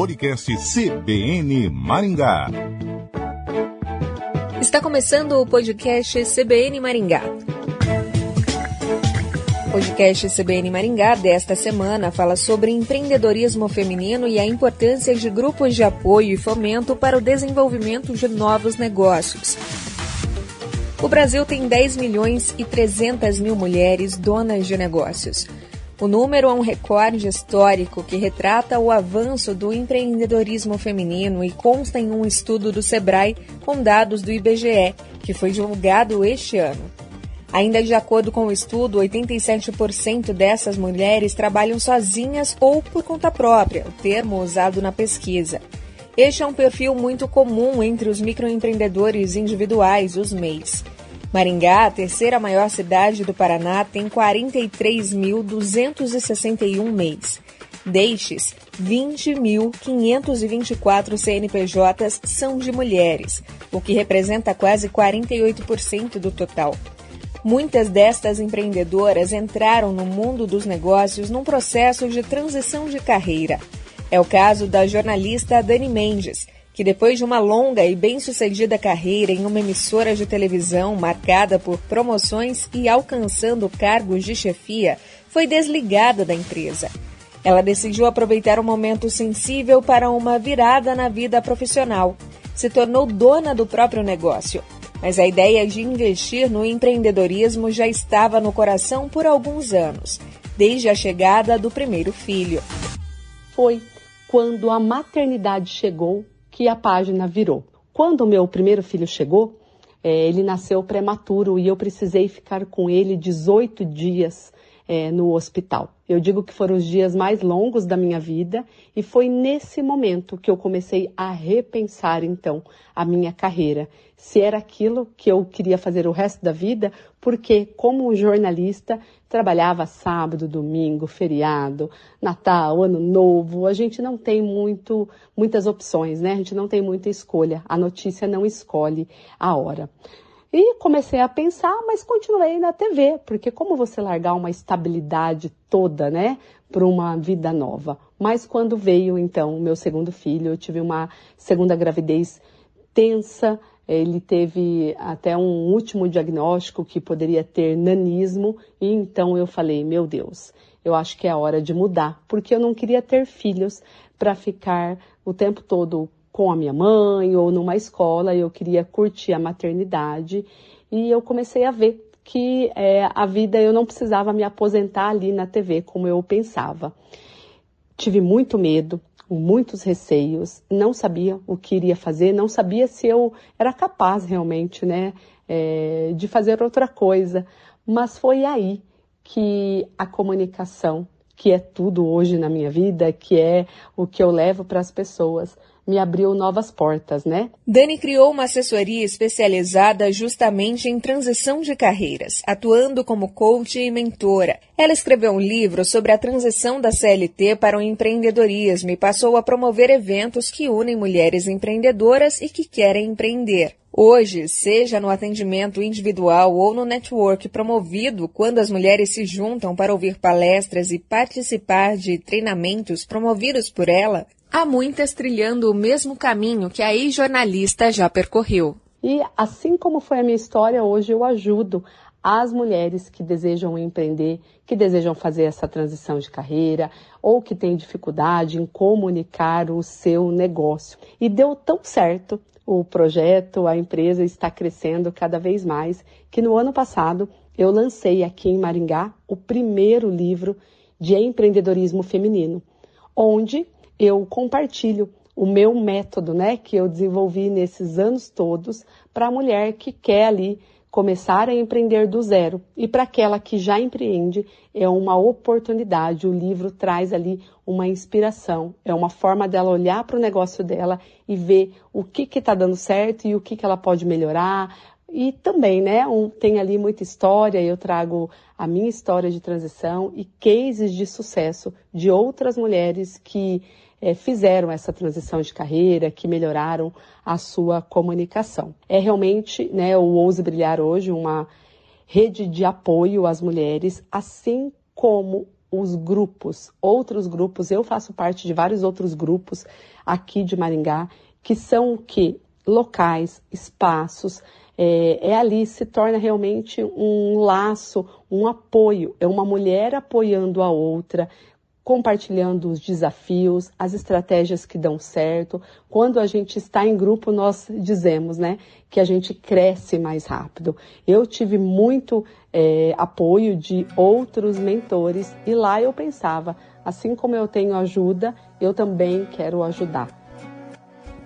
podcast CBN Maringá. Está começando o podcast CBN Maringá. O podcast CBN Maringá desta semana fala sobre empreendedorismo feminino e a importância de grupos de apoio e fomento para o desenvolvimento de novos negócios. O Brasil tem 10 milhões e 300 mil mulheres donas de negócios. O número é um recorde histórico que retrata o avanço do empreendedorismo feminino e consta em um estudo do Sebrae com dados do IBGE, que foi divulgado este ano. Ainda de acordo com o estudo, 87% dessas mulheres trabalham sozinhas ou por conta própria, o termo usado na pesquisa. Este é um perfil muito comum entre os microempreendedores individuais, os MEIs. Maringá, a terceira maior cidade do Paraná, tem 43.261 MEIs. Destes, 20.524 CNPJs são de mulheres, o que representa quase 48% do total. Muitas destas empreendedoras entraram no mundo dos negócios num processo de transição de carreira. É o caso da jornalista Dani Mendes, que depois de uma longa e bem-sucedida carreira em uma emissora de televisão marcada por promoções e alcançando cargos de chefia, foi desligada da empresa. Ela decidiu aproveitar um momento sensível para uma virada na vida profissional. Se tornou dona do próprio negócio. Mas a ideia de investir no empreendedorismo já estava no coração por alguns anos, desde a chegada do primeiro filho. Foi quando a maternidade chegou que a página virou. Quando o meu primeiro filho chegou, é, ele nasceu prematuro e eu precisei ficar com ele 18 dias é, no hospital. Eu digo que foram os dias mais longos da minha vida e foi nesse momento que eu comecei a repensar então a minha carreira. Se era aquilo que eu queria fazer o resto da vida, porque como jornalista trabalhava sábado, domingo, feriado, Natal, Ano Novo, a gente não tem muito muitas opções, né? A gente não tem muita escolha. A notícia não escolhe a hora. E comecei a pensar, mas continuei na TV, porque como você largar uma estabilidade toda, né, para uma vida nova? Mas quando veio então o meu segundo filho, eu tive uma segunda gravidez tensa, ele teve até um último diagnóstico que poderia ter nanismo, e então eu falei, meu Deus, eu acho que é a hora de mudar, porque eu não queria ter filhos para ficar o tempo todo com a minha mãe ou numa escola, eu queria curtir a maternidade e eu comecei a ver que é, a vida eu não precisava me aposentar ali na TV como eu pensava. Tive muito medo, muitos receios, não sabia o que iria fazer, não sabia se eu era capaz realmente, né, é, de fazer outra coisa. Mas foi aí que a comunicação, que é tudo hoje na minha vida, que é o que eu levo para as pessoas, me abriu novas portas, né? Dani criou uma assessoria especializada justamente em transição de carreiras, atuando como coach e mentora. Ela escreveu um livro sobre a transição da CLT para o empreendedorismo e passou a promover eventos que unem mulheres empreendedoras e que querem empreender. Hoje, seja no atendimento individual ou no network promovido quando as mulheres se juntam para ouvir palestras e participar de treinamentos promovidos por ela, Há muitas trilhando o mesmo caminho que a ex-jornalista já percorreu. E assim como foi a minha história, hoje eu ajudo as mulheres que desejam empreender, que desejam fazer essa transição de carreira ou que têm dificuldade em comunicar o seu negócio. E deu tão certo o projeto, a empresa está crescendo cada vez mais, que no ano passado eu lancei aqui em Maringá o primeiro livro de empreendedorismo feminino, onde eu compartilho o meu método, né, que eu desenvolvi nesses anos todos para a mulher que quer ali começar a empreender do zero. E para aquela que já empreende, é uma oportunidade. O livro traz ali uma inspiração, é uma forma dela olhar para o negócio dela e ver o que está dando certo e o que, que ela pode melhorar. E também, né, um, tem ali muita história, eu trago a minha história de transição e cases de sucesso de outras mulheres que é, fizeram essa transição de carreira, que melhoraram a sua comunicação. É realmente né, o Ouse Brilhar hoje uma rede de apoio às mulheres, assim como os grupos, outros grupos. Eu faço parte de vários outros grupos aqui de Maringá, que são que locais, espaços, é, é, ali se torna realmente um laço, um apoio. É uma mulher apoiando a outra, compartilhando os desafios, as estratégias que dão certo. Quando a gente está em grupo, nós dizemos, né, que a gente cresce mais rápido. Eu tive muito é, apoio de outros mentores e lá eu pensava, assim como eu tenho ajuda, eu também quero ajudar.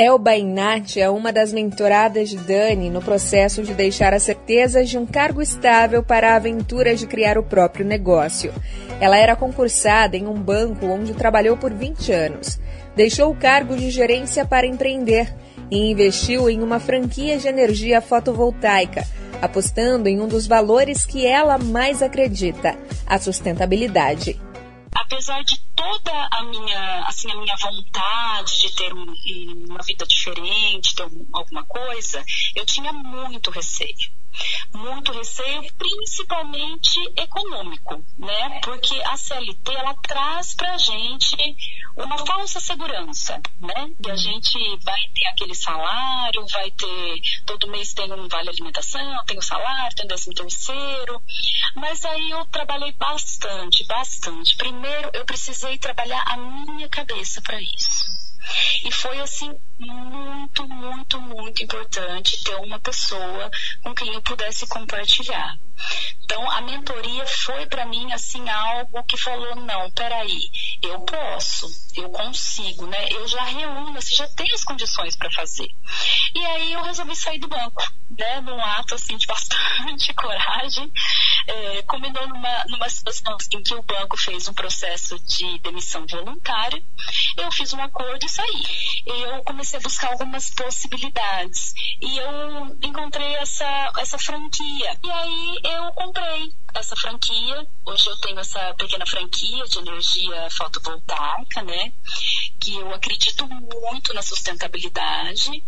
Elba Inati é uma das mentoradas de Dani no processo de deixar as certezas de um cargo estável para a aventura de criar o próprio negócio. Ela era concursada em um banco onde trabalhou por 20 anos. Deixou o cargo de gerência para empreender e investiu em uma franquia de energia fotovoltaica, apostando em um dos valores que ela mais acredita: a sustentabilidade apesar de toda a minha, assim, a minha vontade de ter um, uma vida diferente, ter um, alguma coisa, eu tinha muito receio muito receio, principalmente econômico, né? Porque a CLT ela traz para a gente uma falsa segurança, né? E a gente vai ter aquele salário, vai ter todo mês tem um vale alimentação, tem o salário, tem o décimo terceiro, mas aí eu trabalhei bastante, bastante. Primeiro eu precisei trabalhar a minha cabeça para isso. E foi assim muito, muito, muito importante ter uma pessoa com quem eu pudesse compartilhar. Então, a mentoria foi para mim assim algo que falou: não, peraí, eu posso, eu consigo, né? Eu já reúno, você já tem as condições para fazer. E aí eu resolvi sair do banco, né? Num ato assim de bastante coragem. É, combinou numa, numa situação em que o banco fez um processo de demissão voluntária. Eu fiz um acordo e saí. Eu comecei a buscar algumas possibilidades. E eu encontrei essa, essa franquia. E aí eu comprei essa franquia. Hoje eu tenho essa pequena franquia de energia fotovoltaica, né? Que eu acredito muito na sustentabilidade.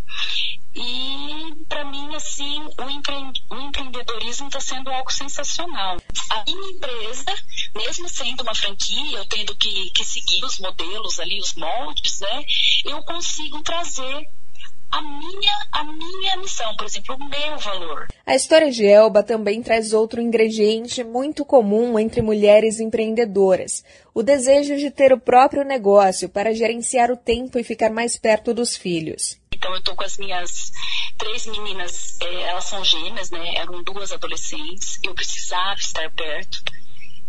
E para mim, assim, o, empre... o empreendedorismo está sendo algo sensacional. A minha empresa, mesmo sendo uma franquia, eu tendo que, que seguir os modelos ali, os moldes, né? Eu consigo trazer a minha, a minha missão, por exemplo, o meu valor. A história de Elba também traz outro ingrediente muito comum entre mulheres empreendedoras: o desejo de ter o próprio negócio para gerenciar o tempo e ficar mais perto dos filhos. Então eu estou com as minhas três meninas, é, elas são gêmeas, né? Eram duas adolescentes. Eu precisava estar perto.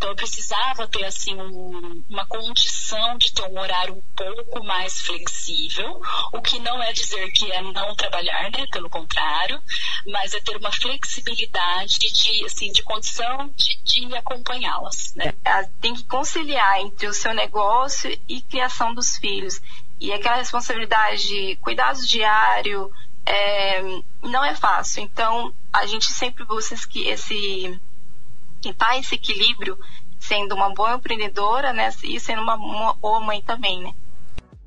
Então eu precisava ter assim um, uma condição de ter um horário um pouco mais flexível, o que não é dizer que é não trabalhar, né? Pelo contrário, mas é ter uma flexibilidade de assim de condição de, de acompanhá-las. Né? É, tem que conciliar entre o seu negócio e criação dos filhos. E aquela responsabilidade de cuidados diário é, não é fácil. Então, a gente sempre busca esse tentar esse equilíbrio sendo uma boa empreendedora, né, e sendo uma, uma boa mãe também, né.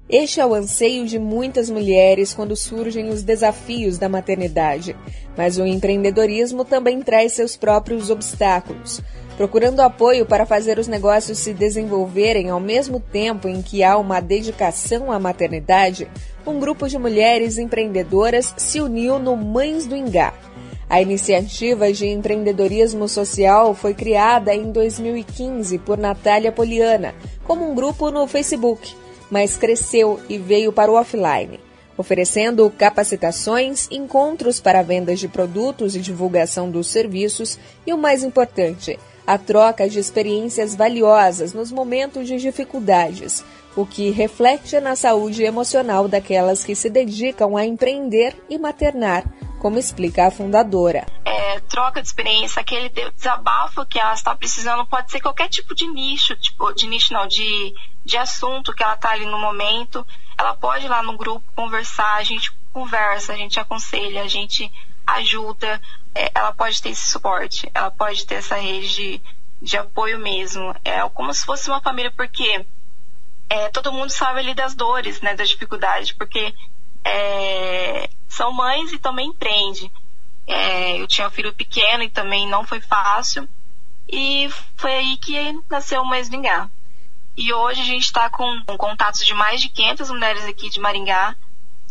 Este é o anseio de muitas mulheres quando surgem os desafios da maternidade, mas o empreendedorismo também traz seus próprios obstáculos. Procurando apoio para fazer os negócios se desenvolverem ao mesmo tempo em que há uma dedicação à maternidade, um grupo de mulheres empreendedoras se uniu no Mães do Ingá a iniciativa de empreendedorismo social foi criada em 2015 por Natália Poliana, como um grupo no Facebook, mas cresceu e veio para o offline, oferecendo capacitações, encontros para vendas de produtos e divulgação dos serviços e, o mais importante, a troca de experiências valiosas nos momentos de dificuldades, o que reflete na saúde emocional daquelas que se dedicam a empreender e maternar como explica a fundadora. É, troca de experiência, aquele desabafo que ela está precisando, pode ser qualquer tipo de nicho, tipo, de nicho não, de, de assunto que ela está ali no momento. Ela pode ir lá no grupo conversar, a gente conversa, a gente aconselha, a gente ajuda, é, ela pode ter esse suporte, ela pode ter essa rede de, de apoio mesmo. É como se fosse uma família, porque é, todo mundo sabe ali das dores, né, das dificuldades, porque é, são mães e também empreende. É, eu tinha um filho pequeno e também não foi fácil. E foi aí que nasceu o Mães do Ingá. E hoje a gente está com, com contatos de mais de 500 mulheres aqui de Maringá,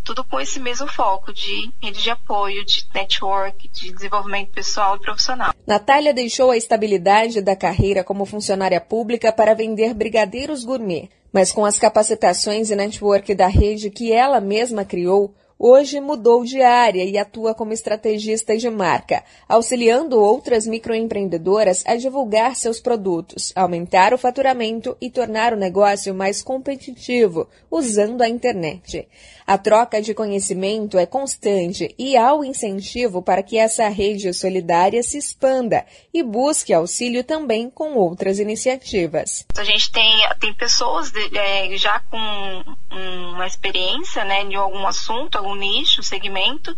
tudo com esse mesmo foco de rede de apoio, de network, de desenvolvimento pessoal e profissional. Natália deixou a estabilidade da carreira como funcionária pública para vender brigadeiros gourmet, mas com as capacitações e network da rede que ela mesma criou, hoje mudou de área e atua como estrategista de marca, auxiliando outras microempreendedoras a divulgar seus produtos, aumentar o faturamento e tornar o negócio mais competitivo usando a internet. A troca de conhecimento é constante e há o incentivo para que essa rede solidária se expanda e busque auxílio também com outras iniciativas. A gente tem, tem pessoas de, é, já com uma experiência né, em algum assunto, algum nicho, segmento,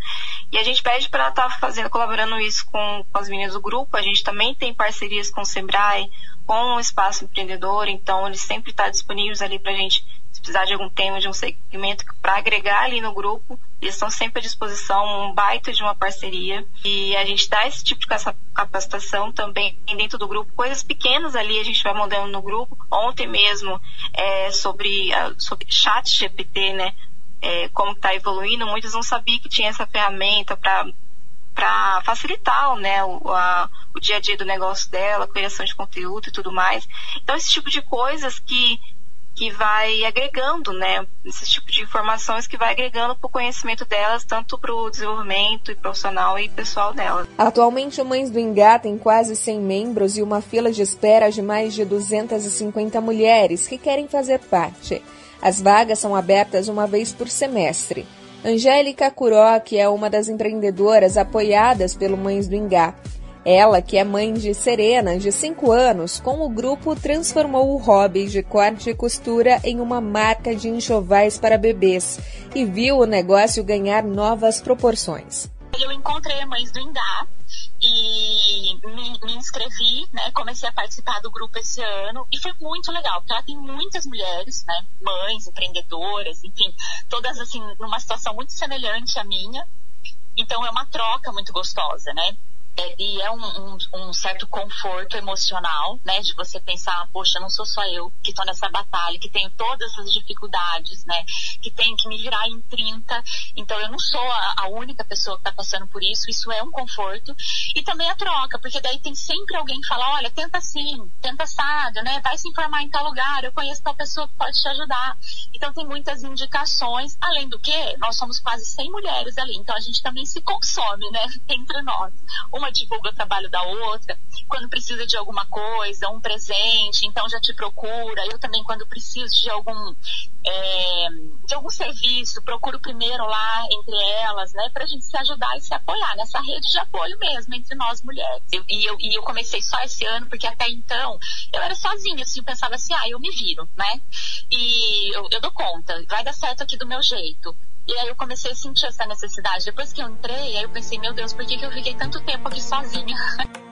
e a gente pede para estar tá fazendo, colaborando isso com, com as meninas do grupo. A gente também tem parcerias com o Sebrae, com o Espaço Empreendedor, então eles sempre estão tá disponíveis ali para a gente precisar de algum tema, de um segmento para agregar ali no grupo, eles estão sempre à disposição, um baita de uma parceria. E a gente dá esse tipo de capacitação também dentro do grupo, coisas pequenas ali a gente vai montando no grupo. Ontem mesmo, é, sobre, sobre chat GPT, né? É, como está evoluindo, muitos não sabiam que tinha essa ferramenta para facilitar né, o, a, o dia a dia do negócio dela, criação de conteúdo e tudo mais. Então, esse tipo de coisas que que vai agregando, né, esse tipo de informações que vai agregando para o conhecimento delas, tanto para o desenvolvimento profissional e pessoal delas. Atualmente, o Mães do Engá tem quase 100 membros e uma fila de espera de mais de 250 mulheres que querem fazer parte. As vagas são abertas uma vez por semestre. Angélica Curoc é uma das empreendedoras apoiadas pelo Mães do Engá. Ela, que é mãe de Serena, de 5 anos, com o grupo transformou o hobby de corte e costura em uma marca de enxovais para bebês e viu o negócio ganhar novas proporções. Eu encontrei a Mães do Indá e me, me, inscrevi, né? Comecei a participar do grupo esse ano e foi muito legal, porque lá tem muitas mulheres, né? Mães, empreendedoras, enfim, todas assim numa situação muito semelhante à minha. Então é uma troca muito gostosa, né? É, e é um, um, um, certo conforto emocional, né? De você pensar, poxa, não sou só eu que estou nessa batalha, que tenho todas essas dificuldades, né? Que tenho que me virar em 30. Então eu não sou a, a única pessoa que está passando por isso, isso é um conforto. E também a troca, porque daí tem sempre alguém que fala, olha, tenta assim, tenta assado, né? Vai se informar em tal lugar, eu conheço tal pessoa que pode te ajudar. Então tem muitas indicações, além do que, nós somos quase 100 mulheres ali, então a gente também se consome, né? Entre nós. Uma uma divulga o trabalho da outra, quando precisa de alguma coisa, um presente, então já te procura. Eu também, quando preciso de algum, é, de algum serviço, procuro primeiro lá entre elas, né, pra gente se ajudar e se apoiar nessa rede de apoio mesmo entre nós mulheres. Eu, e, eu, e eu comecei só esse ano, porque até então eu era sozinha, assim, eu pensava assim, ah, eu me viro, né? E eu, eu dou conta, vai dar certo aqui do meu jeito. E aí eu comecei a sentir essa necessidade. Depois que eu entrei, aí eu pensei, meu Deus, por que, que eu fiquei tanto tempo aqui sozinha?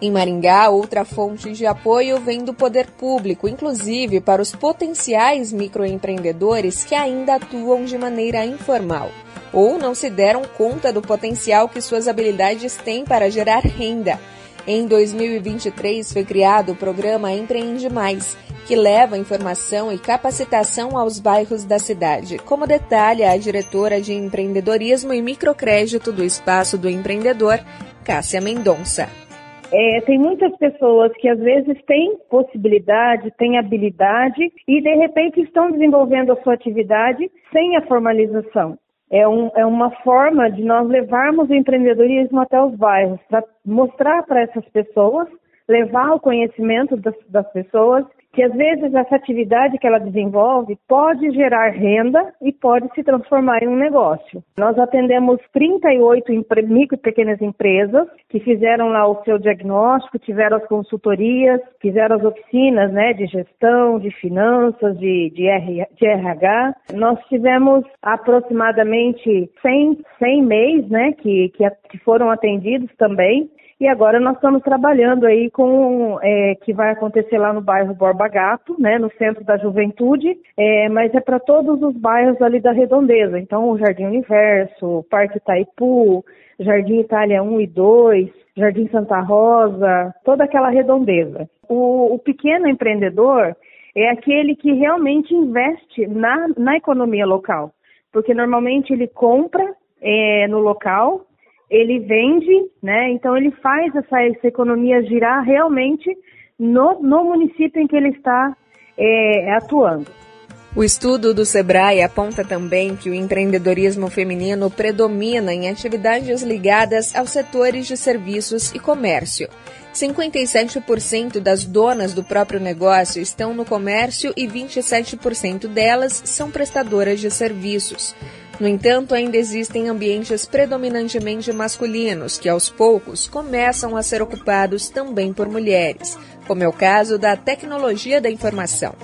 Em Maringá, outra fonte de apoio vem do poder público, inclusive para os potenciais microempreendedores que ainda atuam de maneira informal ou não se deram conta do potencial que suas habilidades têm para gerar renda. Em 2023 foi criado o programa Empreende Mais, que leva informação e capacitação aos bairros da cidade, como detalha a diretora de empreendedorismo e microcrédito do Espaço do Empreendedor, Cássia Mendonça. É, tem muitas pessoas que às vezes têm possibilidade, têm habilidade e de repente estão desenvolvendo a sua atividade sem a formalização. É, um, é uma forma de nós levarmos o empreendedorismo até os bairros, para mostrar para essas pessoas, levar o conhecimento das, das pessoas que às vezes essa atividade que ela desenvolve pode gerar renda e pode se transformar em um negócio. Nós atendemos 38 micro e pequenas empresas que fizeram lá o seu diagnóstico, tiveram as consultorias, fizeram as oficinas né, de gestão, de finanças, de, de, RH. Nós tivemos aproximadamente 100, 100 MEIs né, que, que foram atendidos também E agora nós estamos trabalhando aí com é, que vai acontecer lá no bairro Borba Gato, né, no centro da juventude, é, mas é para todos os bairros ali da redondeza. Então, o Jardim Universo, Parque Itaipu, Jardim Itália 1 e 2, Jardim Santa Rosa, toda aquela redondeza. O, o pequeno empreendedor é aquele que realmente investe na, na economia local, porque normalmente ele compra é, no local, ele vende, né? Então ele faz essa, essa economia girar realmente no, no município em que ele está é, atuando. O estudo do Sebrae aponta também que o empreendedorismo feminino predomina em atividades ligadas aos setores de serviços e comércio. 57% das donas do próprio negócio estão no comércio e 27% delas são prestadoras de serviços. No entanto, ainda existem ambientes predominantemente masculinos que, aos poucos, começam a ser ocupados também por mulheres, como é o caso da tecnologia da informação.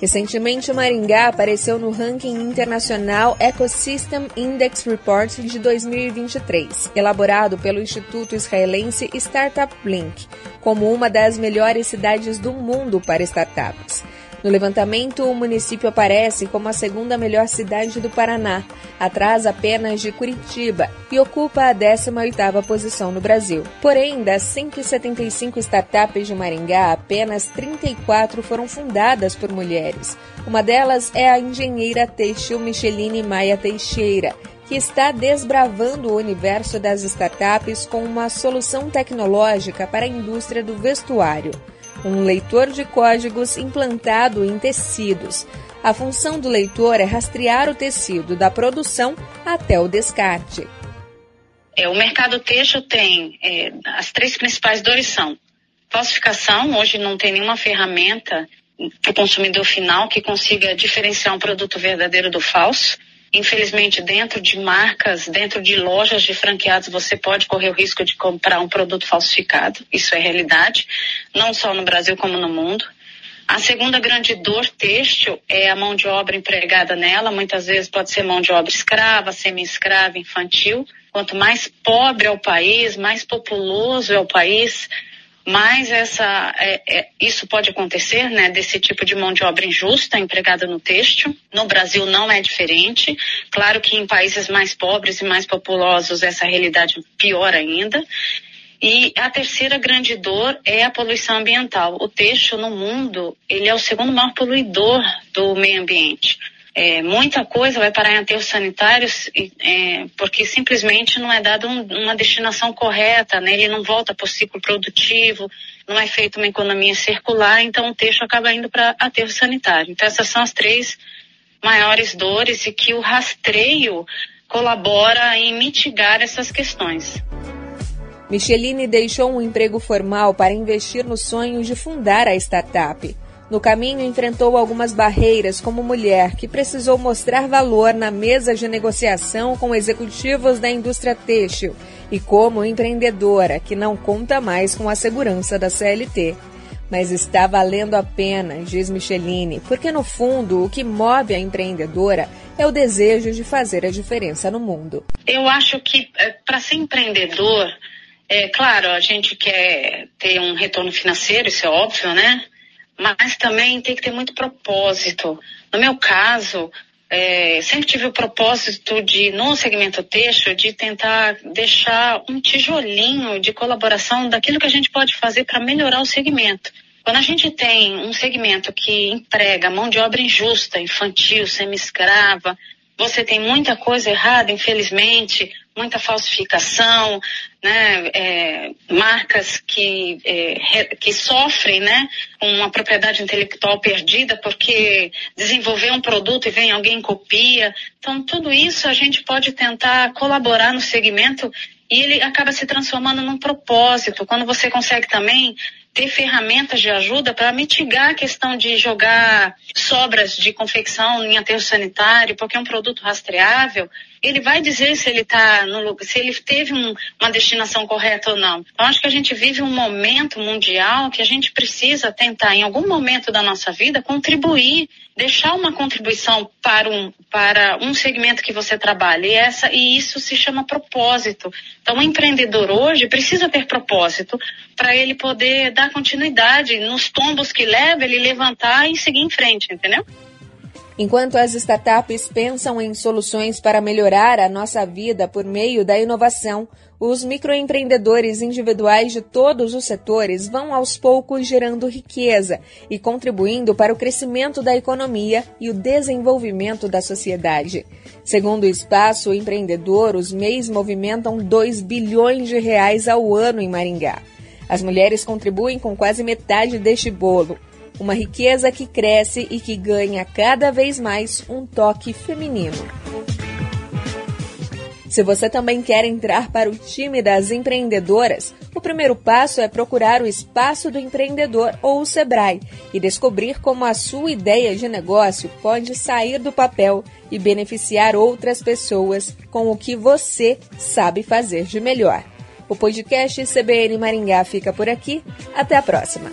Recentemente, Maringá apareceu no ranking internacional Ecosystem Index Report de 2023, elaborado pelo Instituto Israelense Startup Blink, como uma das melhores cidades do mundo para startups. No levantamento, o município aparece como a segunda melhor cidade do Paraná, atrás apenas de Curitiba, e ocupa a 18ª posição no Brasil. Porém, das 175 startups de Maringá, apenas 34 foram fundadas por mulheres. Uma delas é a engenheira têxtil Micheline Maia Teixeira, que está desbravando o universo das startups com uma solução tecnológica para a indústria do vestuário um leitor de códigos implantado em tecidos. A função do leitor é rastrear o tecido da produção até o descarte. É, o mercado têxtil tem é, as três principais dores são falsificação. Hoje não tem nenhuma ferramenta para o consumidor final que consiga diferenciar um produto verdadeiro do falso. Infelizmente, dentro de marcas, dentro de lojas de franqueados, você pode correr o risco de comprar um produto falsificado. Isso é realidade, não só no Brasil como no mundo. A segunda grande dor têxtil é a mão de obra empregada nela. Muitas vezes pode ser mão de obra escrava, semi-escrava, infantil. Quanto mais pobre é o país, mais populoso é o país, mas essa, é, é, isso pode acontecer, né, desse tipo de mão de obra injusta empregada no têxtil. No Brasil não é diferente. Claro que em países mais pobres e mais populosos essa realidade pior ainda. E a terceira grande dor é a poluição ambiental. O têxtil no mundo, ele é o segundo maior poluidor do meio ambiente é, muita coisa vai parar em aterros sanitários é, porque simplesmente não é dada um, uma destinação correta, né? ele não volta para o ciclo produtivo, não é feita uma economia circular, então o texto acaba indo para aterro sanitário. Então essas são as três maiores dores e que o rastreio colabora em mitigar essas questões. Micheline deixou um emprego formal para investir no sonho de fundar a startup. No caminho, enfrentou algumas barreiras, como mulher, que precisou mostrar valor na mesa de negociação com executivos da indústria têxtil, e como empreendedora, que não conta mais com a segurança da CLT. Mas está valendo a pena, diz Micheline, porque no fundo o que move a empreendedora é o desejo de fazer a diferença no mundo. Eu acho que eh, para ser empreendedor, é claro, a gente quer ter um retorno financeiro, isso é óbvio, né? Mas também tem que ter muito propósito. No meu caso, é, sempre tive o propósito de, no segmento texto, de tentar deixar um tijolinho de colaboração daquilo que a gente pode fazer para melhorar o segmento. Quando a gente tem um segmento que emprega mão de obra injusta, infantil, semi-escrava, você tem muita coisa errada, infelizmente, muita falsificação, né, é, marcas que, é, que sofrem né, uma propriedade intelectual perdida porque desenvolveu um produto e vem alguém copia. Então, tudo isso a gente pode tentar colaborar no segmento e ele acaba se transformando num propósito. Quando você consegue também ter ferramentas de ajuda para mitigar a questão de jogar sobras de confecção em aterro sanitário, porque é um produto rastreável, ele vai dizer se ele tá no se ele teve um, uma destinação correta ou não. Então acho que a gente vive um momento mundial que a gente precisa tentar em algum momento da nossa vida contribuir, deixar uma contribuição para um para um segmento que você trabalha. E essa e isso se chama propósito. Então o empreendedor hoje precisa ter propósito para ele poder dar continuidade nos tombos que leva, ele levantar e seguir em frente, entendeu? Enquanto as startups pensam em soluções para melhorar a nossa vida por meio da inovação, os microempreendedores individuais de todos os setores vão aos poucos gerando riqueza e contribuindo para o crescimento da economia e o desenvolvimento da sociedade. Segundo o Espaço Empreendedor, os MEIs movimentam 2 bilhões de reais ao ano em Maringá. As mulheres contribuem com quase metade deste bolo uma riqueza que cresce e que ganha cada vez mais um toque feminino. Se você também quer entrar para o time das empreendedoras, o primeiro passo é procurar o Espaço do Empreendedor ou o Sebrae e descobrir como a sua ideia de negócio pode sair do papel e beneficiar outras pessoas com o que você sabe fazer de melhor. O podcast CBN Maringá fica por aqui. Até a próxima!